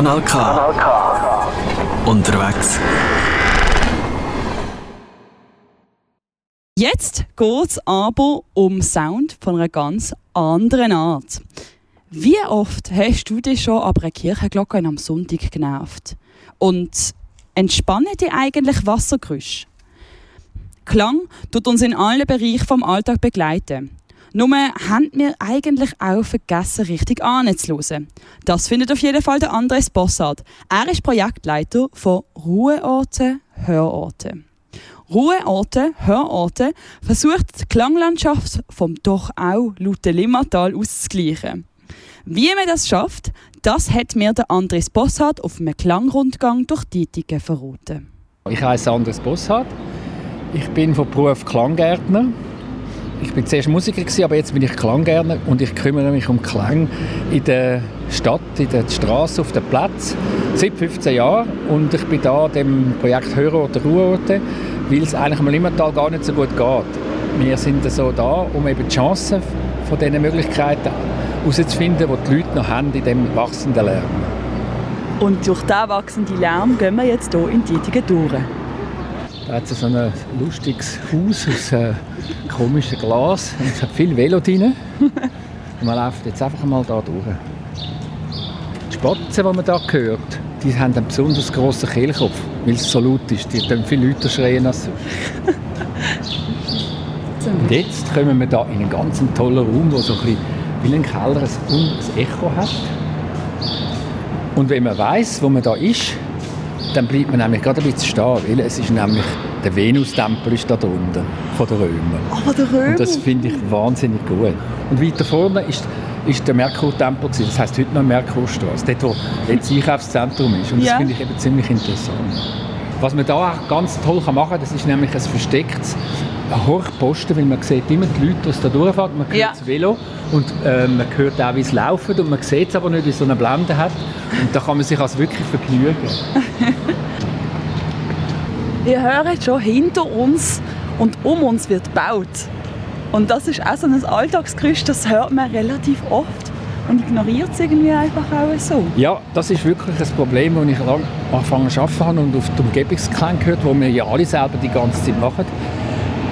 Kanal K. Kanal K. Unterwegs. Jetzt geht es aber um Sound von einer ganz anderen Art. Wie oft hast du dich schon ab einer Kirchenglocke am Sonntag genervt? Und entspannen die eigentlich Wassergeräusche? Klang tut uns in allen Bereichen vom Alltag begleiten. Nur haben wir eigentlich auch vergessen, richtig anzuhören. Das findet auf jeden Fall der Andres Bossard. Er ist Projektleiter von Ruheorte, Hörorte. Ruheorte, Hörorte versucht die Klanglandschaft vom doch auch lauten Limmatal auszugleichen. Wie man das schafft, das hat mir der Andres Bossard auf einem Klangrundgang durch Dietingen verraten. Ich heiße Andres Bossard. Ich bin von Beruf Klanggärtner ich bin zuerst Musiker, aber jetzt bin ich Klanggärtner und ich kümmere mich um Klang in der Stadt, in der Straße, auf dem Platz. Seit 15 Jahren und ich bin da dem Projekt Hörorte, Ruheorte, weil es eigentlich am Limmatal gar nicht so gut geht. Wir sind so da, um eben die Chancen von diesen Möglichkeiten herauszufinden, die die Leute noch haben in diesem wachsenden Lärm. Und durch diesen wachsenden Lärm gehen wir jetzt hier in Dietingen durch. Da hat es so ein lustiges Haus aus komischem Glas. Und es hat viel Velo drin. Und man läuft jetzt einfach mal da durch. Die Spatzen, die man hier hört, die haben einen besonders grossen Kehlkopf, weil es so laut ist. Die können viel lauter schreien als sonst. Und jetzt kommen wir hier in einen ganz tollen Raum, der so ein bisschen wie ein Keller ein Echo hat. Und wenn man weiß, wo man da ist, dann bleibt man nämlich gerade ein bisschen stehen, weil es ist nämlich der Venustempel ist da drunten von den Römern. Aber der Römer? Und das finde ich wahnsinnig gut. Und weiter vorne ist, ist der Merkurtempel, das heißt heute noch Merkurstraße, dort wo jetzt das Einkaufszentrum ist. Und ja. das finde ich eben ziemlich interessant. Was man da auch ganz toll machen kann, das ist nämlich ein verstecktes Horchposten, weil man sieht immer die Leute, die da durchfahren, man hört ja. das Velo und äh, man hört auch, wie es laufen und man sieht es aber nicht, wie es so eine Blende hat. Und da kann man sich also wirklich vergnügen. Ihr hört schon, hinter uns und um uns wird gebaut. Und das ist auch so ein Alltagsgerüst, das hört man relativ oft und ignoriert es irgendwie einfach auch so. Ja, das ist wirklich ein Problem, das ich lange angefangen arbeiten und auf die Umgebungsklang gehört, wo wir ja alle selber die ganze Zeit machen.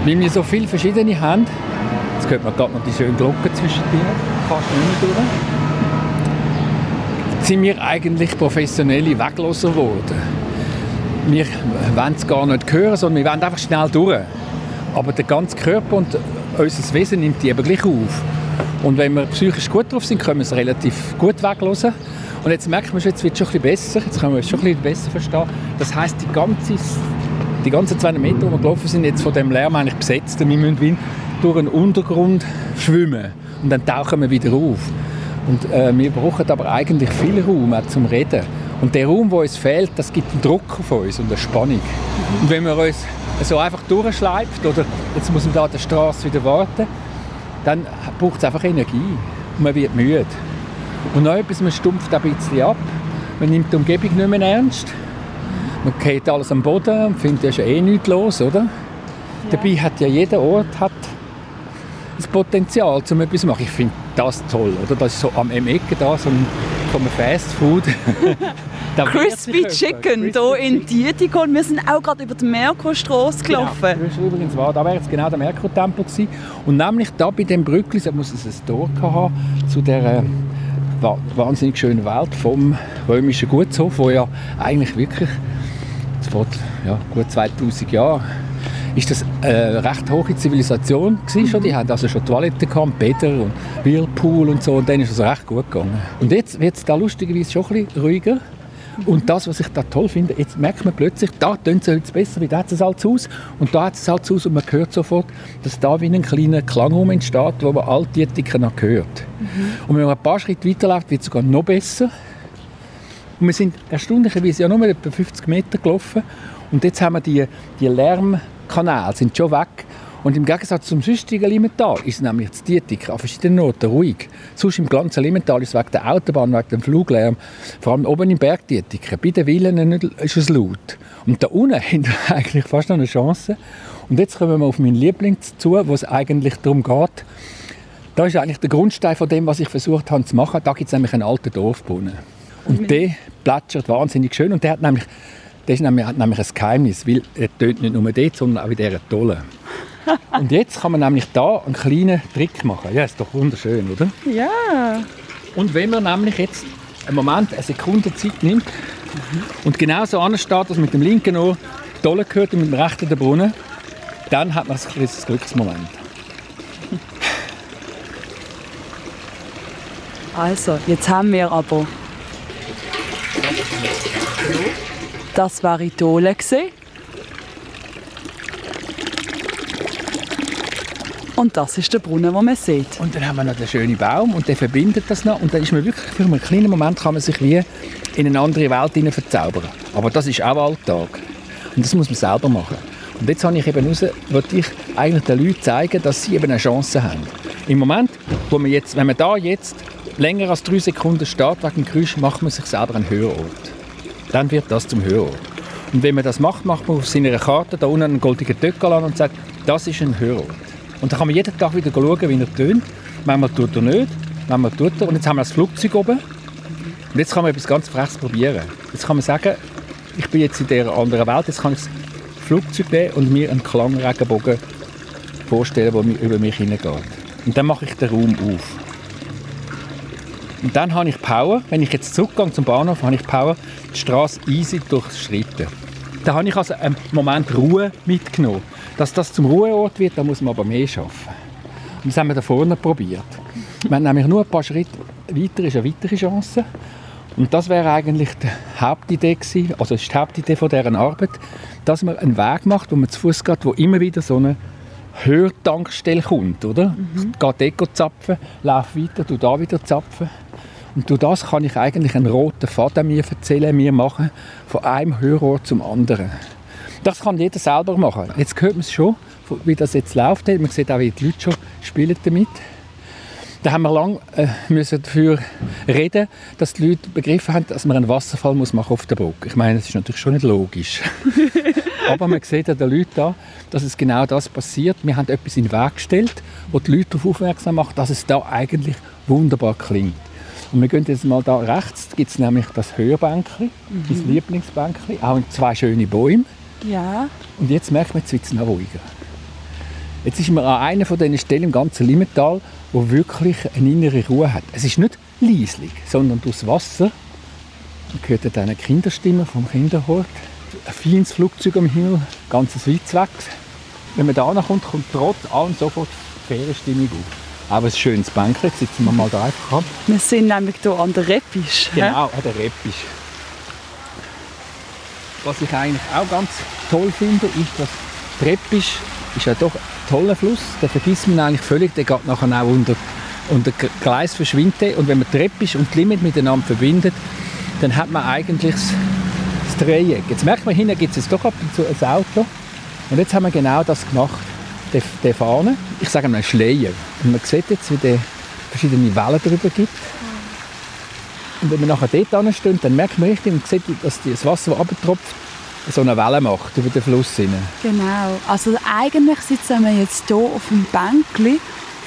Weil wir so viele verschiedene haben, jetzt hört man gerade noch die schönen Glocken zwischen denen, fast nicht mehr durch, sind wir eigentlich professionelle Wegloser geworden wir wollen es gar nicht hören, sondern wir wollen einfach schnell durch. Aber der ganze Körper und unser Wesen nimmt die eben gleich auf. Und wenn wir psychisch gut drauf sind, können wir es relativ gut weglassen. Und jetzt merkt man, jetzt wird es schon ein bisschen besser, jetzt können wir es schon ein bisschen besser verstehen. Das heisst, die ganze die ganzen 200 Meter, die wir gelaufen sind, jetzt von dem Lärm eigentlich besetzt. Wir müssen durch einen Untergrund schwimmen und dann tauchen wir wieder auf. Und äh, wir brauchen aber eigentlich viel Raum auch zum Reden. Und der Raum, der uns fehlt, das gibt einen Druck auf uns und eine Spannung. Und wenn man uns so einfach durchschleift oder jetzt muss man da an der Straße wieder warten, dann braucht es einfach Energie und man wird müde. Und noch etwas, man stumpft ein bisschen ab, man nimmt die Umgebung nicht mehr ernst, man geht alles am Boden und findet, ja schon eh nichts los, oder? Ja. Dabei hat ja jeder Ort hat das Potenzial, um etwas zu machen. Ich finde das toll, oder? Das ist so am Ecke da, so ein, vom Fast Food. Crispy Chicken hier in Dietikon. Wir sind auch gerade über die Merkurstraße genau. gelaufen. Genau, übrigens war, da wäre jetzt genau der Merkurtempel gewesen. Und nämlich da bei dem Brückli, da muss es ein Tor haben zu der wahnsinnig schönen Welt vom römischen Gutshof, wo ja eigentlich wirklich vor ja, gut 2000 Jahren ist das eine recht hohe Zivilisation gewesen, Die hatten also schon Toiletten gehabt, Bäder und Whirlpool und so und dann ist es recht gut gegangen. Und jetzt wird es da lustigerweise schon ein bisschen ruhiger. Und das, was ich da toll finde, jetzt merkt man plötzlich, da tönt es heute besser, wie da hat es halt aus und da hat es halt aus und man hört sofort, dass da wie ein kleiner Klangraum entsteht, wo man all die Ticken noch hört. Mhm. Und wenn man ein paar Schritte weiterläuft, wird es sogar noch besser. Und wir sind erstaunlicherweise ja nur etwa 50 Meter gelaufen und jetzt haben wir die, die Lärmkanäle sind schon weg und im Gegensatz zum sonstigen Limmental ist nämlich das Dietik an verschiedenen Orten ruhig. Sonst im ganzen Limmental ist es wegen der Autobahn, wegen dem Fluglärm, vor allem oben im Bergdietiken, bei den Villen ist es laut. Und da unten haben wir eigentlich fast noch eine Chance. Und jetzt kommen wir auf meinen Liebling zu, wo es eigentlich darum geht, da ist eigentlich der Grundstein von dem, was ich versucht habe zu machen. Da gibt es nämlich einen alten Dorfbrunnen. Und der plätschert wahnsinnig schön und der hat nämlich, der ist nämlich, nämlich ein Geheimnis, weil er tönt nicht nur dort, sondern auch in dieser Tolle. und jetzt kann man nämlich da einen kleinen Trick machen. Ja, ist doch wunderschön, oder? Ja. Und wenn man nämlich jetzt einen Moment, eine Sekunde Zeit nimmt mhm. und genau so ansteht, dass mit dem linken Ohr die Tolle gehört und mit dem rechten den Brunnen, dann hat man ein kleines Glücksmoment. Also, jetzt haben wir aber das war Idole Und das ist der Brunnen, den man sieht. Und dann haben wir noch den schönen Baum und der verbindet das noch. Und dann ist man wirklich für einen kleinen Moment kann man sich wie in eine andere Welt verzaubern. Aber das ist auch Alltag. Und das muss man selber machen. Und jetzt habe ich eben raus, wollte ich eigentlich den Leuten zeigen, dass sie eben eine Chance haben. Im Moment, wo man jetzt, wenn man da jetzt länger als drei Sekunden steht wegen dem Geräusch, macht man sich selber einen Hörort. Dann wird das zum Hörort. Und wenn man das macht, macht man auf seiner Karte da unten einen goldenen Töckel an und sagt, das ist ein Hörort. Und dann kann man jeden Tag wieder schauen, wie er tönt. Manchmal tut er nicht, manchmal tut er. Und jetzt haben wir das Flugzeug oben. Und jetzt kann man etwas ganz Freches probieren. Jetzt kann man sagen, ich bin jetzt in dieser anderen Welt, jetzt kann ich das Flugzeug nehmen und mir einen Klangregenbogen vorstellen, der über mich hineingeht. Und dann mache ich den Raum auf. Und dann habe ich Power. Wenn ich jetzt zurückgehe zum Bahnhof, habe ich Power, die Straße easy durchschreiten. Da habe ich also einen Moment Ruhe mitgenommen. Dass das zum Ruheort wird, da muss man aber mehr schaffen. Und das haben wir da vorne probiert. Wir haben nämlich nur ein paar Schritte weiter ist eine weitere Chance. Und das wäre eigentlich die Hauptidee gewesen, also ist die Hauptidee von deren Arbeit, dass man einen Weg macht, wo man zu Fuß geht, wo immer wieder so eine Hörtankstelle kommt, oder? Mhm. Geht dort zapfen, lauf weiter, du da wieder zapfen. Und durch das kann ich eigentlich einen roten Faden mir erzählen, mir machen, von einem Hörort zum anderen. Das kann jeder selber machen. Jetzt hört man es schon, wie das jetzt läuft. Man sieht auch, wie die Leute schon spielen damit. Da haben wir lange äh, müssen dafür reden, dass die Leute begriffen haben, dass man einen Wasserfall muss machen auf der Brücke. Ich meine, das ist natürlich schon nicht logisch. Aber man sieht an den Leuten da, dass es genau das passiert. Wir haben etwas in den Weg gestellt, wo die Leute darauf aufmerksam macht, dass es da eigentlich wunderbar klingt. Und wir gehen jetzt mal da rechts, gibt es nämlich das Hörbänkchen, mhm. mein Lieblingsbänkchen, auch zwei schöne Bäume. Ja. Und jetzt merkt man, jetzt wird es noch ruhiger. Jetzt ist man an einer von diesen Stellen im ganzen Limmental, wo wirklich eine innere Ruhe hat. Es ist nicht leislich, sondern durchs Wasser. Man hört dann eine Kinderstimme vom Kinderhort. Ein feines Flugzeug am Himmel, ganz weit weg. Wenn man da kommt, kommt trotz allem sofort Ferienstimmung auf. Aber ein schönes Bänkchen, jetzt sitzen wir mal da einfach an. Wir sind nämlich hier an der Reppisch. Genau, an der Reppisch. Was ich eigentlich auch ganz toll finde, ist, dass Reppisch ist ja doch ein toller Fluss. Den vergisst man eigentlich völlig. Der geht nachher auch unter, unter Gleis verschwinden. Und wenn man Reppisch und die Limit miteinander verbindet, dann hat man eigentlich das Dreieck. Jetzt merkt man, hinten gibt es doch ab und zu ein Auto. Und jetzt haben wir genau das gemacht der, der Fahne. Ich sage mal Schleier. Und man sieht jetzt, wie es verschiedene Wellen darüber gibt. Und wenn man nachher dort steht, dann merkt man richtig und sieht, dass das Wasser, das abtropft, so eine Welle macht über den Fluss. Genau. Also eigentlich sitzen wir jetzt hier auf dem Bänkli.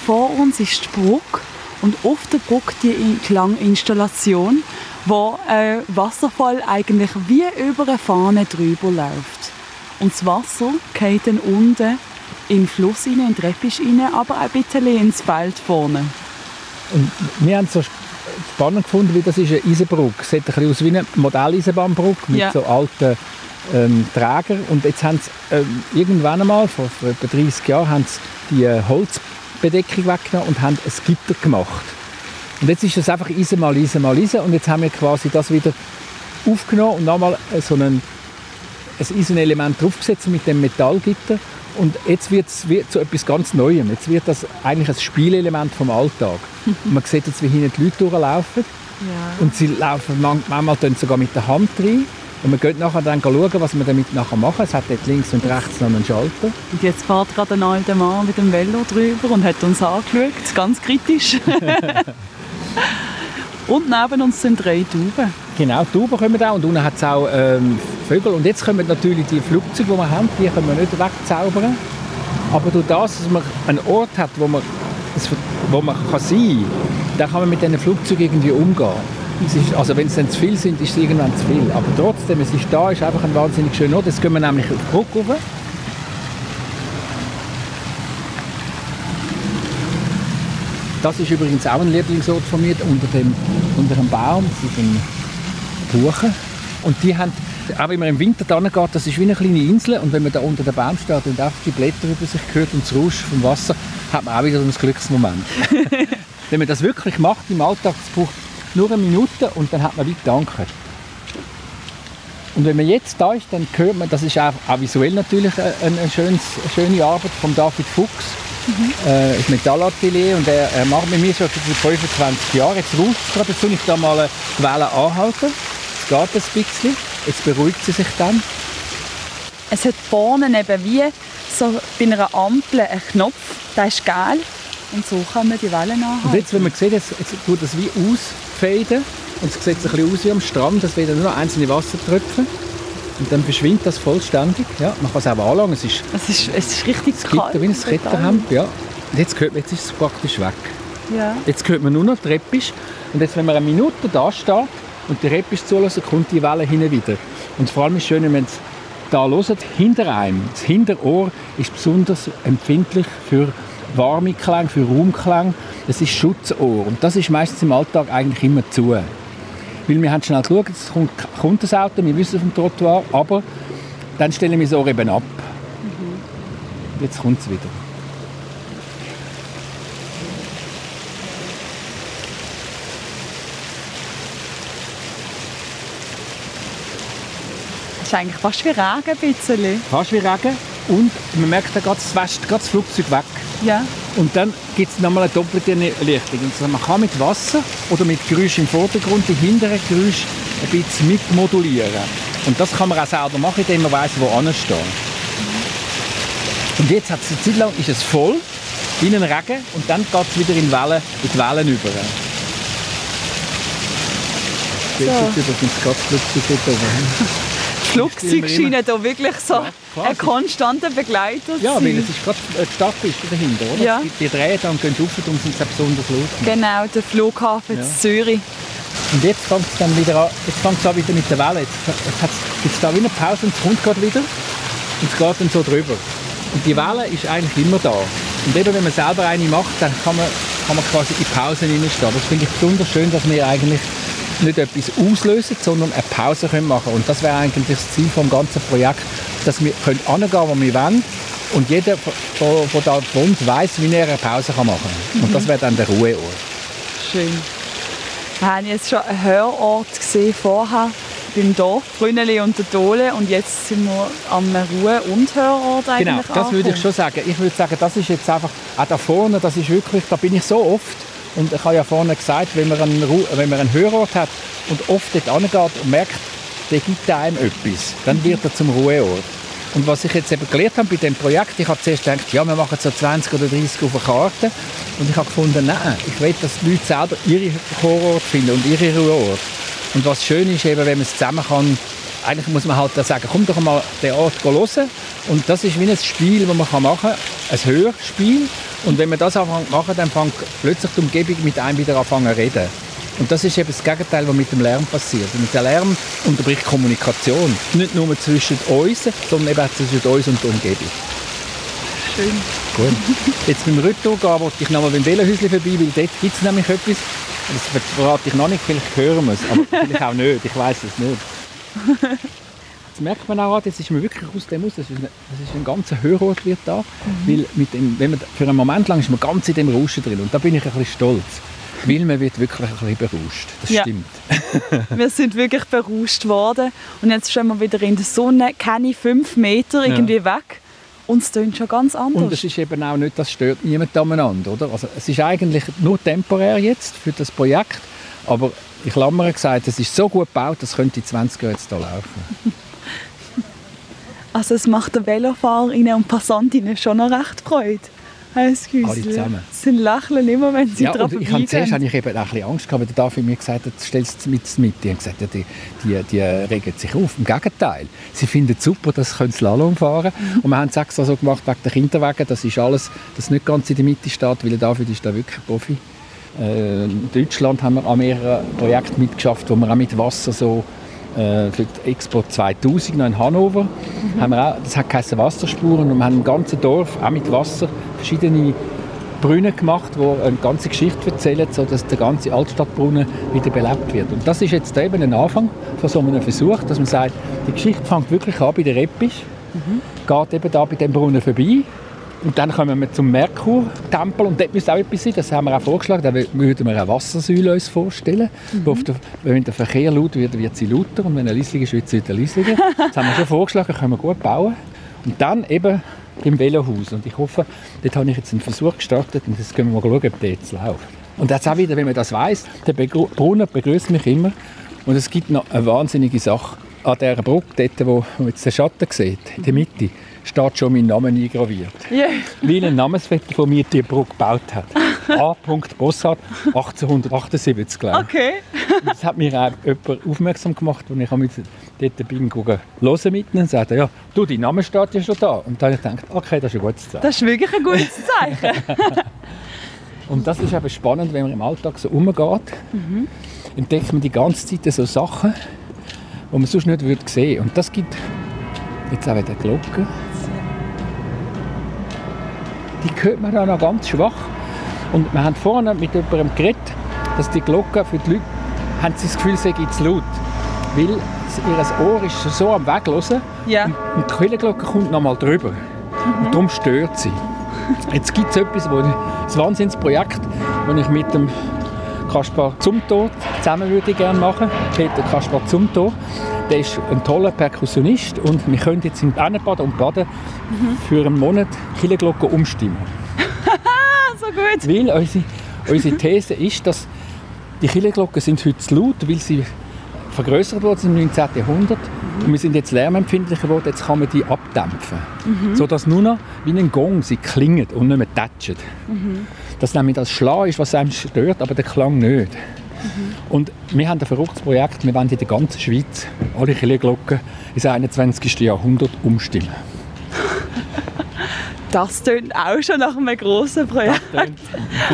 Vor uns ist die Brücke und auf der Brücke die Klanginstallation, wo ein äh, Wasserfall eigentlich wie über eine Fahne drüber läuft. Und das Wasser geht dann unten in den Fluss rein, in den Reppisch rein, aber auch ein bisschen ins Feld vorne. Und wir haben es so spannend gefunden, wie das ist eine Eisenbrücke. Es sieht ein bisschen aus wie eine Modelleisenbahnbrücke mit ja. so alten ähm, Trägern. Und jetzt haben sie ähm, irgendwann einmal, vor, vor etwa 30 Jahren, haben sie die äh, Holzbedeckung weggenommen und haben ein Gitter gemacht. Und jetzt ist das einfach Eisen mal Eisen mal Eisen und jetzt haben wir quasi das wieder aufgenommen und nochmal so ein, ein Eisenelement draufgesetzt mit dem Metallgitter und jetzt wird es zu etwas ganz Neuem. Jetzt wird das eigentlich ein Spielelement vom Alltag. Und man sieht jetzt, wie hinten die Leute durchlaufen. Ja. Und sie laufen manchmal sogar mit der Hand rein. Und man geht nachher dann schauen, was wir damit nachher machen. Es hat dort links und rechts noch einen Schalter. Und jetzt fährt gerade ein alter Mann mit dem Velo drüber und hat uns angeschaut, ganz kritisch. und neben uns sind drei Tauben. Genau, Tauben kommen auch und unten hat es auch ähm, Vögel. Und jetzt kommen natürlich die Flugzeuge, die wir haben, die können wir nicht wegzaubern. Aber durch das, dass man einen Ort hat, wo man, wo man kann sein kann, kann man mit diesen Flugzeugen irgendwie umgehen. Ist, also wenn es dann zu viel sind, ist es irgendwann zu viel. Aber trotzdem, es ist da, ist einfach ein wahnsinnig schöner Ort. Jetzt gehen wir nämlich auf die Brücke rauf. Das ist übrigens auch ein Lieblingsort von mir, unter dem, unter dem Baum, mit den Buchen. Und die haben, auch wenn man im Winter da geht, das ist wie eine kleine Insel und wenn man da unter dem Baum steht und einfach die Blätter über sich hört und das Rausch vom Wasser, hat man auch wieder ein Glücksmoment. wenn man das wirklich macht im Alltag, es braucht nur eine Minute und dann hat man wie gedankt. Und wenn man jetzt da ist, dann hört man, das ist auch, auch visuell natürlich eine, schönes, schöne Arbeit von David Fuchs, mhm. äh, das Metallatelier und er, er, macht mit mir schon seit 25 Jahren. Jetzt ruft es gerade, jetzt soll ich da mal die Welle anhalten. Es geht ein bisschen, jetzt beruhigt sie sich dann. Es hat vorne eben wie so bei einer Ampel einen Knopf, der ist geil und so kann man die Wellen anhalten. Und jetzt, wenn man sieht, jetzt, jetzt tut das wie ausfaden und es sieht ein bisschen aus wie am Strand, es werden nur noch einzelne Wassertröpfchen. Und dann verschwindet das vollständig. Ja, man kann es auch anlangen. Es ist, es ist, es ist richtig es kalt. wie ein Kettenhemd. Ja. Und jetzt, hört man, jetzt ist es praktisch weg. Ja. Jetzt hört man nur noch die Reppisch. Und jetzt, wenn man eine Minute da steht und die Reppisch zulässt, kommt die Welle hin wieder. Und vor allem ist es schön, wenn es da hört, hinter einem, das Hinterohr ist besonders empfindlich für warme Klang, für Raumklang. Das ist Schutzohr. Und das ist meistens im Alltag eigentlich immer zu. Weil wir haben schnell geschaut, es kommt, kommt das Auto, wir wissen vom Trottoir, aber dann stellen wir das Ohr eben ab. Mhm. Jetzt kommt es wieder. Das ist eigentlich fast wie Regen ein bisschen. Fast wie Regen. Und man merkt, da geht das Flugzeug weg. Ja. Und dann gibt es nochmal eine doppelte Lichtung. Also man kann mit Wasser oder mit Geräusch im Vordergrund die hinteren Geräusche ein bisschen mitmodulieren. Und das kann man auch selber machen, indem man weiss, wo steht. Und jetzt hat es eine Zeit lang ist es voll, wie ein Regen, und dann geht es wieder in, Wellen, in die Wellen über. So. Jetzt übrigens ganz plötzlich dort oben. Flugzeuge scheinen da wirklich so ja, ein konstanter Begleiter Ja, weil es ist gerade eine Stadtpiste dahinter, oder? Ja. Die drehen dann und gehen rauf und sind besonders laut. Genau, der Flughafen ja. Zürich. Und jetzt fängt es dann wieder an, jetzt fängt es an wieder mit der Welle. Jetzt, jetzt gibt es da wie eine Pause und es kommt gerade wieder und es geht dann so drüber. Und die Welle ist eigentlich immer da. Und eben, wenn man selber eine macht, dann kann man, kann man quasi in Pausen reinstehen. Das finde ich besonders schön, dass wir eigentlich nicht etwas auslösen, sondern eine Pause können machen Und das wäre eigentlich das Ziel des ganzen Projekts, dass wir können angehen, wo wir wollen und jeder, der da wohnt, weiß, wie er eine Pause machen kann. Mhm. Und das wäre dann der Ruheort. Schön. Wir haben jetzt schon einen Hörort gesehen vorher beim Dorf Brünneli und der Dole und jetzt sind wir am Ruhe- und Hörort eigentlich Genau, das angekommen. würde ich schon sagen. Ich würde sagen, das ist jetzt einfach, auch da vorne, das ist wirklich, da bin ich so oft und ich habe ja vorne gesagt, wenn man einen, wenn man einen Hörort hat und oft dort angeht und merkt, der gibt einem etwas, dann wird er zum Ruheort. Und was ich jetzt eben gelernt habe bei dem Projekt, ich habe zuerst gedacht, ja, wir machen so 20 oder 30 auf eine Karte. Und ich habe gefunden, nein, ich will, dass die Leute selber ihre Chorort finden und ihre Ruheort. Und was schön ist, eben, wenn man es zusammen kann, eigentlich muss man halt sagen, komm doch mal den Ort hören. Und das ist wie ein Spiel, das man machen kann, ein Hörspiel. Und wenn man das anfängt machen, dann fängt plötzlich die Umgebung mit einem wieder an zu reden. Und das ist eben das Gegenteil, was mit dem Lärm passiert. Und der Lärm unterbricht Kommunikation. Nicht nur zwischen uns, sondern eben auch zwischen uns und der Umgebung. Schön. Gut. Jetzt beim Retour gehen wollte ich noch mal beim Velohäuschen vorbei, weil dort gibt es nämlich etwas. Das verrate ich noch nicht, vielleicht hören wir es, aber vielleicht auch nicht, ich weiß es nicht. Jetzt merkt man auch, jetzt ist man wirklich aus dem aus, das ist ein, das ist ein ganzer Hörort wird da, mhm. weil mit dem, wenn man, für einen Moment lang ist man ganz in dem Rauschen drin und da bin ich ein bisschen stolz. Weil man wird wirklich ein bisschen berauscht. Das ja. stimmt. wir sind wirklich berauscht worden. Und jetzt stehen wir wieder in der Sonne, keine fünf Meter irgendwie ja. weg. Und es klingt schon ganz anders. Und es ist eben auch nicht, das stört niemand aneinander. Oder? Also es ist eigentlich nur temporär jetzt für das Projekt. Aber ich habe mir gesagt, es ist so gut gebaut, das könnte 20 Jahre jetzt hier laufen. Also es macht den Velofahrerinnen und Passantinnen schon noch recht Freude. Alle zusammen. Sie lächeln immer, wenn sie ja, drauf Ich habe zuerst habe ich eben auch ein bisschen Angst gehabt, weil der David mir gesagt hat, stellst es mit, mit. Die haben gesagt, ja, die, die, die regen sich auf. Im Gegenteil. Sie finden es super, dass sie Slalom fahren können. Mhm. Und wir haben es extra so gemacht wegen der Kinderwagen. Das ist alles, das nicht ganz in der Mitte steht, weil der David ist da wirklich Profi. Äh, in Deutschland haben wir an mehreren Projekten mitgeschafft, wo wir auch mit Wasser so äh, für die Expo 2000 noch in Hannover mhm. haben wir auch, das hat geheißen Wasserspuren und wir haben im ganzen Dorf auch mit Wasser verschiedene Brunnen gemacht, die eine ganze Geschichte erzählen, sodass der ganze Altstadtbrunnen wieder belebt wird. Und das ist jetzt eben ein Anfang von so einem Versuch, dass man sagt, die Geschichte fängt wirklich an bei der Reppisch, mhm. geht eben da bei dem Brunnen vorbei und dann kommen wir zum Merkur-Tempel und dort müsste auch etwas sein, das haben wir auch vorgeschlagen, da würden wir eine Wassersäule uns vorstellen. Mhm. Der, wenn der Verkehr laut wird, wird sie lauter und wenn er leislich ist, wird sie wieder leislicher. das haben wir schon vorgeschlagen, können wir gut bauen. Und dann eben im Velohaus. Und ich hoffe, dort habe ich jetzt einen Versuch gestartet und jetzt können wir mal schauen, ob der jetzt läuft. Und jetzt auch wieder, wenn man das weiß, der Brunnen begrüßt mich immer. Und es gibt noch eine wahnsinnige Sache an dieser Brücke, dort, wo man jetzt den Schatten sieht, in der Mitte steht schon mein Name eingraviert. Yeah. Weil ein Namensvetter von mir die Brücke gebaut hat. A. Bossart, 1878, glaube ich. Okay. das hat mir auch jemand aufmerksam gemacht, als ich mit dort bin hören mit und sagte, ja, du, dein Name steht ja schon da. Und dann habe ich gedacht, okay, das ist ein gutes Zeichen. Das ist wirklich ein gutes Zeichen. und das ist eben spannend, wenn man im Alltag so umgeht, mhm. entdeckt man die ganze Zeit so Sachen, die man sonst nicht würde sehen. Und das gibt jetzt auch wieder Glocken die hört man auch noch ganz schwach. Und wir haben vorhin mit jemandem geredet, dass die Glocke für die Leute haben sie das Gefühl, sie sei zu laut. Weil ihr Ohr ist so am Weglosen ja. und die Kirchenglocke kommt noch mal drüber. Mhm. Und darum stört sie. Jetzt gibt es etwas, wo ein Wahnsinnsprojekt, das ich mit dem Kaspar Zumthor zusammen würde gerne machen. Peter Kaspar Zumthor. Der ist ein toller Perkussionist und wir können jetzt in Ennenbaden und Baden mhm. für einen Monat Kirchenglocken umstimmen. so gut! Weil unsere, unsere These ist, dass die Kirchenglocken sind heute zu laut, weil sie vergrößert wurden im 19. Jahrhundert mhm. und wir sind jetzt lärmempfindlicher geworden, jetzt kann man die abdämpfen. Mhm. Sodass nur noch wie ein Gong sie klingen und nicht mehr tätschen. Mhm. Dass nämlich das Schlag ist, was einem stört, aber der Klang nicht. Mhm. Und wir haben ein verrücktes Projekt, wir wollen in der ganzen Schweiz alle Kirchenglocken ins 21. Jahrhundert umstimmen. Das klingt auch schon nach einem grossen Projekt,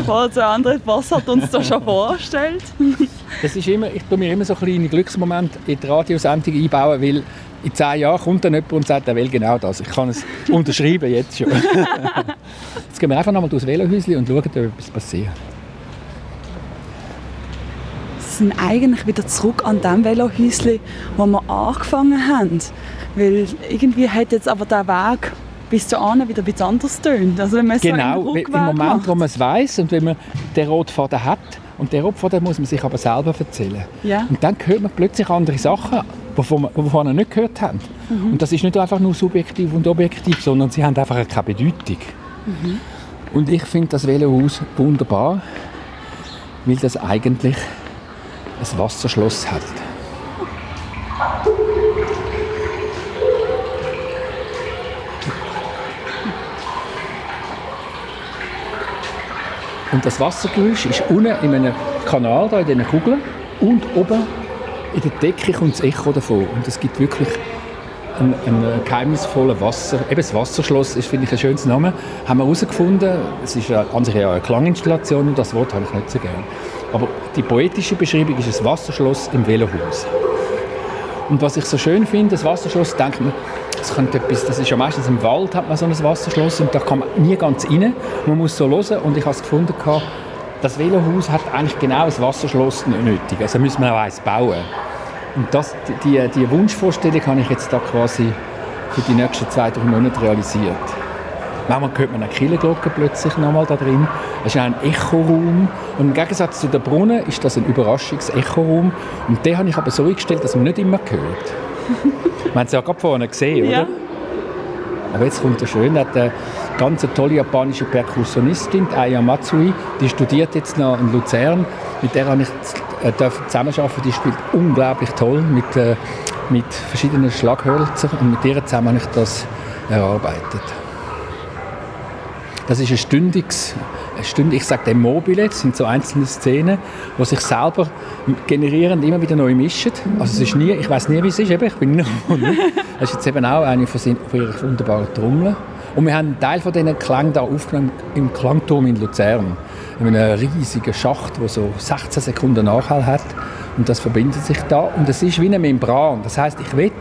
was der andere hat uns da schon vorgestellt. das ist immer, ich tue mir immer so kleine Glücksmomente in die Radiosendung einbauen, weil in zehn Jahren kommt dann jemand und sagt, er will genau das. Ich kann es unterschreiben jetzt schon. jetzt gehen wir einfach nochmal durchs Velohäuschen und schauen, ob etwas passiert sind eigentlich wieder zurück an dem Velohäuschen, wo wir angefangen haben. Weil irgendwie hat jetzt aber der Weg bis zu Ahnen wieder etwas anderes tönt. Also wenn man genau, so im Moment, macht. wo man es weiß und wenn man den Rotfaden hat, und den Rotfaden muss man sich aber selber erzählen. Ja. Und dann hört man plötzlich andere Sachen, die wir vorher nicht gehört haben. Mhm. Und das ist nicht einfach nur subjektiv und objektiv, sondern sie haben einfach keine Bedeutung. Mhm. Und ich finde das Velohaus wunderbar, weil das eigentlich ein Wasserschloss hat. Und das Wassergeräusch ist unten in einem Kanal, da in diesen Kugeln, und oben in der Decke kommt das Echo davon. Und es gibt wirklich ein, ein geheimnisvolles Wasser. Eben das Wasserschloss ist, finde ich, ein schönes Name. Haben wir herausgefunden. Es ist an sich ja eine Klanginstallation und das Wort habe ich nicht so gerne. Aber die poetische Beschreibung ist ein Wasserschloss im Velohaus. Und was ich so schön finde, das Wasserschloss, denkt man, das, könnte etwas, das ist ja meistens im Wald, hat man so ein Wasserschloss und da kann man nie ganz rein. Man muss so hören und ich habe es gefunden, das Velohaus hat eigentlich genau ein Wasserschloss nötig. Also müssen wir auch eins bauen. Und das, die, die Wunschvorstellung habe ich jetzt da quasi für die nächsten zwei, drei Monate realisiert. Manchmal hört man eine Kirchenglocke plötzlich nochmal da drin. Es ist ein Echoraum. Und im Gegensatz zu den Brunnen ist das ein Überraschungsechoraum. Und den habe ich aber so eingestellt, dass man nicht immer hört. man hat es ja gerade vorne gesehen, oder? Ja. Aber jetzt kommt der schön, hat eine ganz tolle japanische Perkussionistin, Aya Matsui, die studiert jetzt noch in Luzern. Mit der habe ich äh, zusammenarbeiten. Die spielt unglaublich toll mit, äh, mit verschiedenen Schlaghölzern und mit ihr zusammen habe ich das erarbeitet. Das ist ein stündiges, ein stündig, ich sage dem Mobile, das sind so einzelne Szenen, die sich selber generieren immer wieder neu mischen. Also es ist nie, ich weiß nie, wie es ist, eben, ich bin nicht Das ist jetzt eben auch eine von, ihren wunderbaren Trommeln. Und wir haben einen Teil von diesen Klängen da aufgenommen im Klangturm in Luzern. in einem riesigen Schacht, der so 16 Sekunden Nachhall hat. Und das verbindet sich da. Und es ist wie eine Membran. Das heißt, ich will,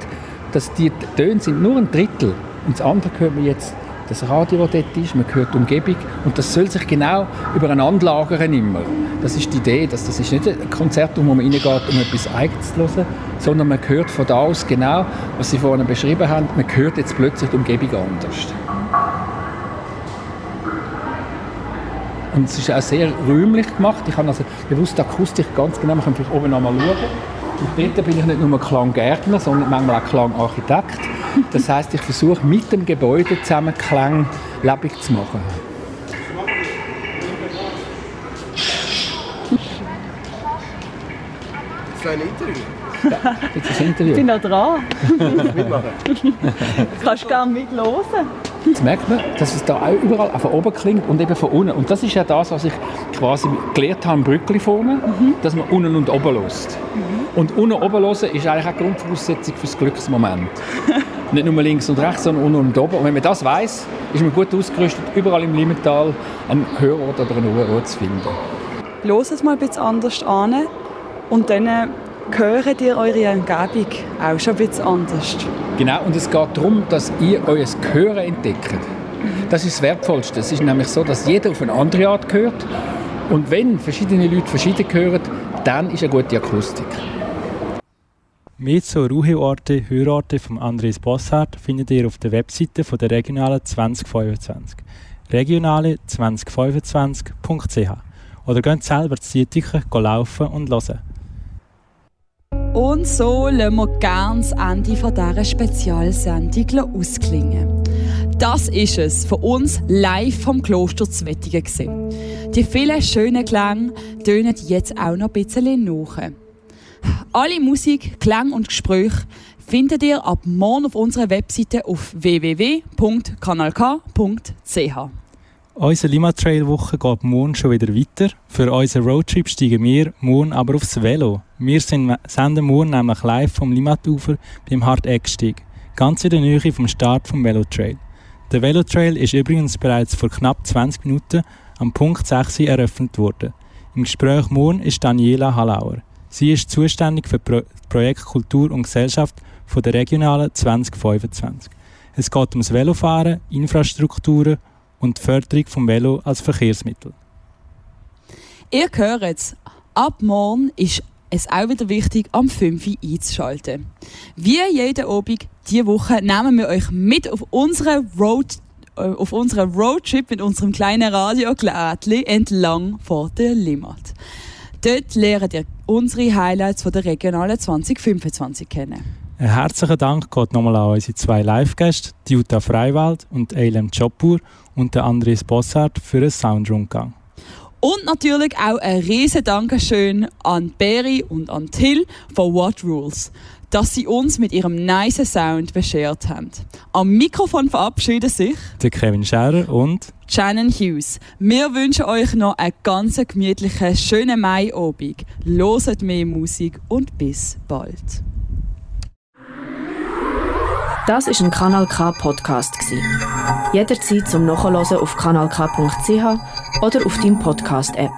dass die Töne sind nur ein Drittel. Und das andere hört man jetzt das Radio, das dort ist, man hört die Umgebung und das soll sich genau übereinander lagern immer. Das ist die Idee, dass das ist nicht ein Konzert, wo man reingeht, um etwas Eigenes zu hören, sondern man hört von da aus genau, was Sie vorhin beschrieben haben, man hört jetzt plötzlich die Umgebung anders. Und es ist auch sehr räumlich gemacht. Ich habe also bewusst die Akustik ganz genau, man kann vielleicht oben einmal schauen. Und dort bin ich nicht nur Klanggärtner, sondern manchmal auch Klangarchitekt. Das heißt, ich versuche mit dem Gebäude zusammen Klang lebendig zu machen. Das ist ein Interview. Ja, jetzt ist ein Interview. Ich bin noch dran. Mitmachen. Du kannst gerne mithören. Jetzt merkt man, dass es da auch überall auch von oben klingt und eben von unten. Und das ist ja das, was ich quasi gelernt habe im Brückli vorne, mhm. dass man unten und oben lässt. Mhm. Und unten und oben hören ist eigentlich auch Grundvoraussetzung für das Glücksmoment. Nicht nur links und rechts, sondern unten und oben. Und wenn man das weiß, ist man gut ausgerüstet, überall im Limmental einen Hörort oder einen Ruheort zu finden. Los es mal ein bisschen anders an und dann hören ihr eure Umgebung auch schon ein bisschen anders. Genau, und es geht darum, dass ihr euer Gehören entdeckt. Das ist das Wertvollste. Es ist nämlich so, dass jeder auf eine andere Art hört. Und wenn verschiedene Leute verschieden hören, dann ist eine gute Akustik. Mehr zu Ruheorte, Hörorte von Andres Bossart findet ihr auf der Webseite von der Regionale 2025. regionale2025.ch oder geht selber zu Zitichen laufen und hören. Und so lassen wir gerne das Ende dieser Spezialsendung ausklingen. Das ist es von uns live vom Kloster Zwettigen. Die vielen schönen Klänge tönen jetzt auch noch ein bisschen nach. Alle Musik, Klänge und Gespräche findet ihr ab morgen auf unserer Webseite auf www.kanalk.ch. Unsere Lima-Trail-Woche geht morgen schon wieder weiter. Für unseren Roadtrip steigen wir morgen aber aufs Velo. Wir senden morgen nämlich live vom Limatufer beim Harteckstieg, ganz in der Nähe vom Start vom Velotrail. Der Velotrail ist übrigens bereits vor knapp 20 Minuten am Punkt 6 eröffnet worden. Im Gespräch morgen ist Daniela Hallauer. Sie ist zuständig für Pro Projekt Kultur und Gesellschaft von der Regionalen 2025. Es geht ums Velofahren, Infrastrukturen und die Förderung vom Velo als Verkehrsmittel. Ihr hört es, ab morgen ist es auch wieder wichtig, am 5 Uhr einzuschalten. Wie jeden Abend diese Woche nehmen wir euch mit auf unseren Road äh, auf unseren Roadtrip mit unserem kleinen Radiogerätchen entlang vor der Limmat. Dort lernt ihr unsere Highlights von der Regionalen 2025 kennen. Ein herzlichen Dank geht nochmal an unsere zwei Live-Gäste, Jutta Freiwald und Eilem Chopur und der Andres Bossart für einen Soundrundgang. Und natürlich auch ein riesen Dankeschön an Berry und an Till von What Rules, dass sie uns mit ihrem nice Sound beschert haben. Am Mikrofon verabschieden sich der Kevin Scherer und Shannon Hughes. Wir wünschen euch noch einen ganz gemütlichen, schönen Maiabend. Loset mehr Musik und bis bald. Das ist ein Kanal K Podcast Jederzeit zum Nachhören auf kanalk.ch oder auf deinem Podcast App.